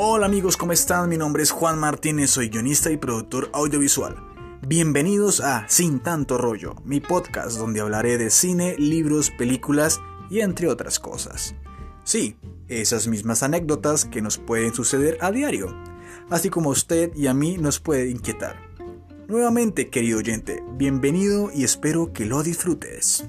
Hola amigos, ¿cómo están? Mi nombre es Juan Martínez, soy guionista y productor audiovisual. Bienvenidos a Sin tanto rollo, mi podcast donde hablaré de cine, libros, películas y entre otras cosas. Sí, esas mismas anécdotas que nos pueden suceder a diario, así como a usted y a mí nos puede inquietar. Nuevamente, querido oyente, bienvenido y espero que lo disfrutes.